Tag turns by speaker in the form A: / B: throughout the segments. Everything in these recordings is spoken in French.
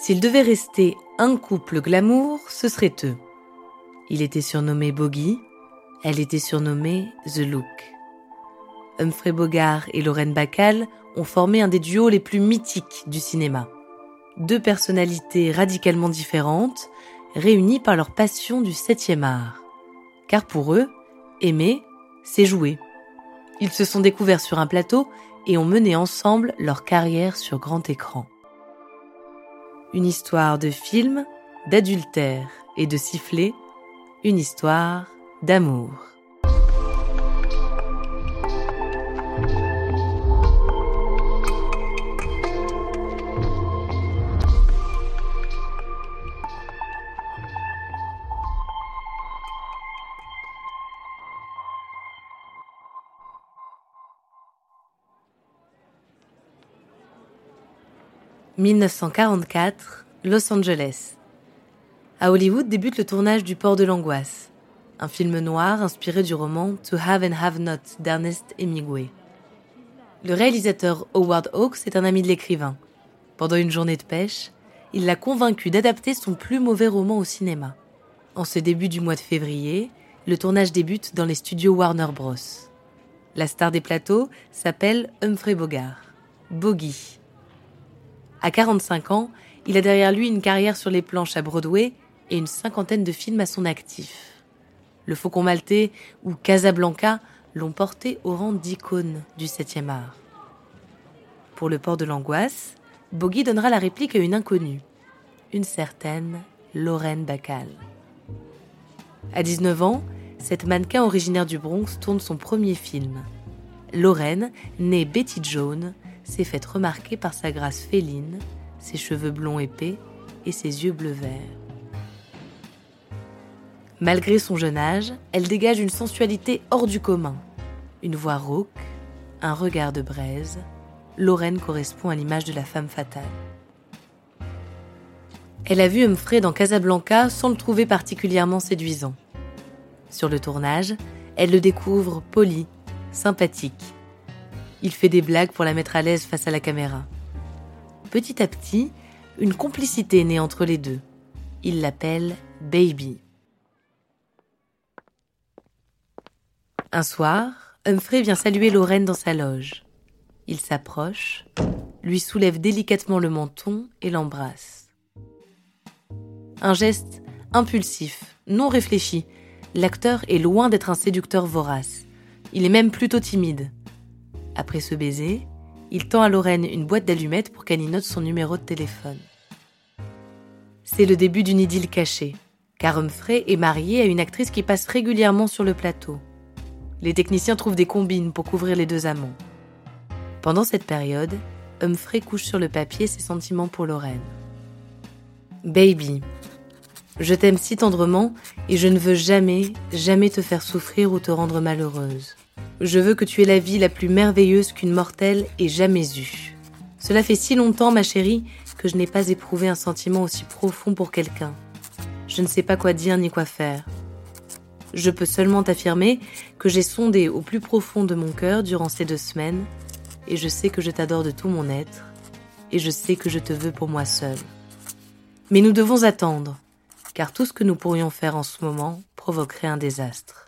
A: S'il devait rester un couple glamour, ce serait eux. Il était surnommé Bogey, elle était surnommée The Look. Humphrey Bogart et Lorraine Bacall ont formé un des duos les plus mythiques du cinéma. Deux personnalités radicalement différentes, réunies par leur passion du septième art. Car pour eux, aimer, c'est jouer. Ils se sont découverts sur un plateau et ont mené ensemble leur carrière sur grand écran. Une histoire de film, d'adultère et de sifflet, une histoire d'amour. « 1944, Los Angeles. À Hollywood débute le tournage du Port de l'Angoisse, un film noir inspiré du roman To Have and Have Not d'Ernest Hemingway. Le réalisateur Howard Hawks est un ami de l'écrivain. Pendant une journée de pêche, il l'a convaincu d'adapter son plus mauvais roman au cinéma. En ce début du mois de février, le tournage débute dans les studios Warner Bros. La star des plateaux s'appelle Humphrey Bogart, Bogey. À 45 ans, il a derrière lui une carrière sur les planches à Broadway et une cinquantaine de films à son actif. Le Faucon Maltais ou Casablanca l'ont porté au rang d'icône du 7e art. Pour le port de l'angoisse, Bogey donnera la réplique à une inconnue, une certaine Lorraine Bacall. À 19 ans, cette mannequin originaire du Bronx tourne son premier film. Lorraine, née Betty Jones, s'est faite remarquer par sa grâce féline, ses cheveux blonds épais et ses yeux bleu-vert. Malgré son jeune âge, elle dégage une sensualité hors du commun. Une voix rauque, un regard de braise, Lorraine correspond à l'image de la femme fatale. Elle a vu Humphrey dans Casablanca sans le trouver particulièrement séduisant. Sur le tournage, elle le découvre poli, sympathique. Il fait des blagues pour la mettre à l'aise face à la caméra. Petit à petit, une complicité naît entre les deux. Il l'appelle Baby. Un soir, Humphrey vient saluer Lorraine dans sa loge. Il s'approche, lui soulève délicatement le menton et l'embrasse. Un geste impulsif, non réfléchi. L'acteur est loin d'être un séducteur vorace. Il est même plutôt timide. Après ce baiser, il tend à Lorraine une boîte d'allumettes pour qu'elle y note son numéro de téléphone. C'est le début d'une idylle cachée, car Humphrey est marié à une actrice qui passe régulièrement sur le plateau. Les techniciens trouvent des combines pour couvrir les deux amants. Pendant cette période, Humphrey couche sur le papier ses sentiments pour Lorraine. Baby, je t'aime si tendrement et je ne veux jamais, jamais te faire souffrir ou te rendre malheureuse. Je veux que tu aies la vie la plus merveilleuse qu'une mortelle ait jamais eue. Cela fait si longtemps, ma chérie, que je n'ai pas éprouvé un sentiment aussi profond pour quelqu'un. Je ne sais pas quoi dire ni quoi faire. Je peux seulement t'affirmer que j'ai sondé au plus profond de mon cœur durant ces deux semaines, et je sais que je t'adore de tout mon être, et je sais que je te veux pour moi seule. Mais nous devons attendre, car tout ce que nous pourrions faire en ce moment provoquerait un désastre.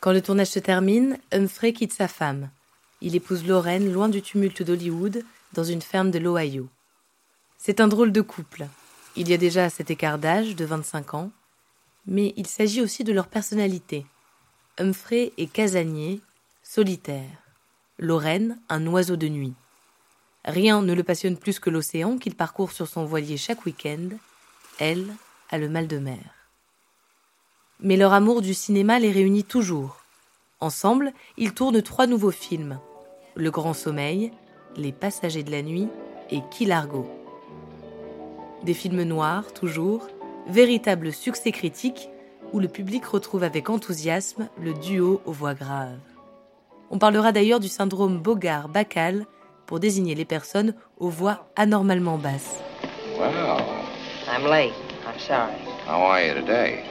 A: Quand le tournage se termine, Humphrey quitte sa femme. Il épouse Lorraine loin du tumulte d'Hollywood, dans une ferme de l'Ohio. C'est un drôle de couple. Il y a déjà cet écart d'âge de 25 ans, mais il s'agit aussi de leur personnalité. Humphrey est casanier, solitaire. Lorraine, un oiseau de nuit. Rien ne le passionne plus que l'océan qu'il parcourt sur son voilier chaque week-end. Elle a le mal de mer mais leur amour du cinéma les réunit toujours. Ensemble, ils tournent trois nouveaux films Le Grand Sommeil, Les Passagers de la Nuit et Kilargo. Des films noirs, toujours, véritable succès critique où le public retrouve avec enthousiasme le duo aux voix graves. On parlera d'ailleurs du syndrome Bogart-Bacal pour désigner les personnes aux voix anormalement basses.
B: I'm late. I'm sorry.
C: How are you today?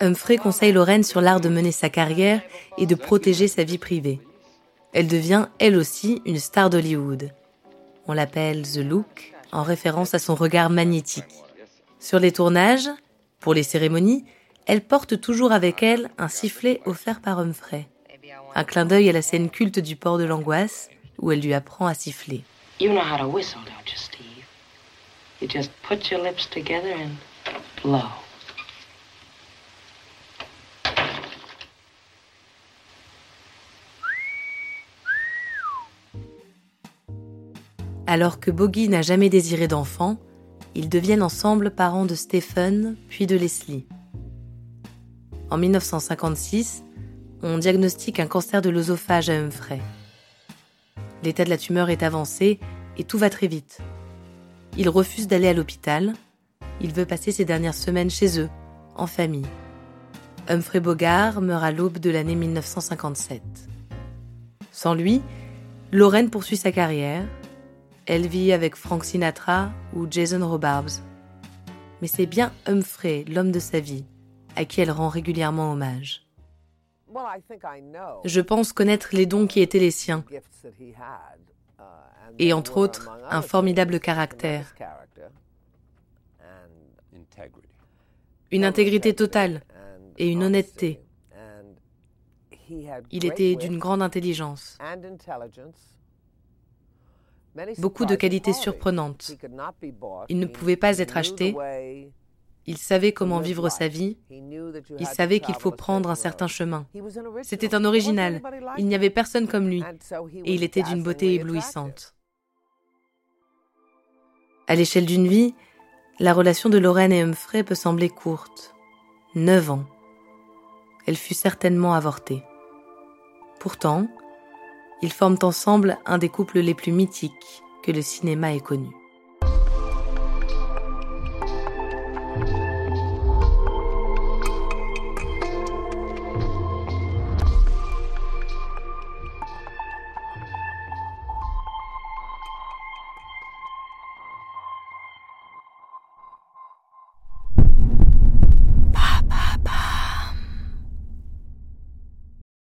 A: Humphrey conseille Lorraine sur l'art de mener sa carrière et de protéger sa vie privée. Elle devient, elle aussi, une star d'Hollywood. On l'appelle The Look, en référence à son regard magnétique. Sur les tournages, pour les cérémonies, elle porte toujours avec elle un sifflet offert par Humphrey. Un clin d'œil à la scène culte du port de l'angoisse, où elle lui apprend à siffler.
B: You know how to whistle, don't you, Steve? You just put your lips together and blow.
A: Alors que Boggy n'a jamais désiré d'enfant, ils deviennent ensemble parents de Stephen puis de Leslie. En 1956, on diagnostique un cancer de l'œsophage à Humphrey. L'état de la tumeur est avancé et tout va très vite. Il refuse d'aller à l'hôpital. Il veut passer ses dernières semaines chez eux, en famille. Humphrey Bogart meurt à l'aube de l'année 1957. Sans lui, Lorraine poursuit sa carrière. Elle vit avec Frank Sinatra ou Jason Robards. Mais c'est bien Humphrey, l'homme de sa vie, à qui elle rend régulièrement hommage. Je pense connaître les dons qui étaient les siens, et entre autres un formidable caractère, une intégrité totale et une honnêteté. Il était d'une grande intelligence, beaucoup de qualités surprenantes. Il ne pouvait pas être acheté. Il savait comment vivre sa vie. Il savait qu'il faut prendre un certain chemin. C'était un original. Il n'y avait personne comme lui. Et il était d'une beauté éblouissante. À l'échelle d'une vie, la relation de Lorraine et Humphrey peut sembler courte. Neuf ans. Elle fut certainement avortée. Pourtant, ils forment ensemble un des couples les plus mythiques que le cinéma ait connu.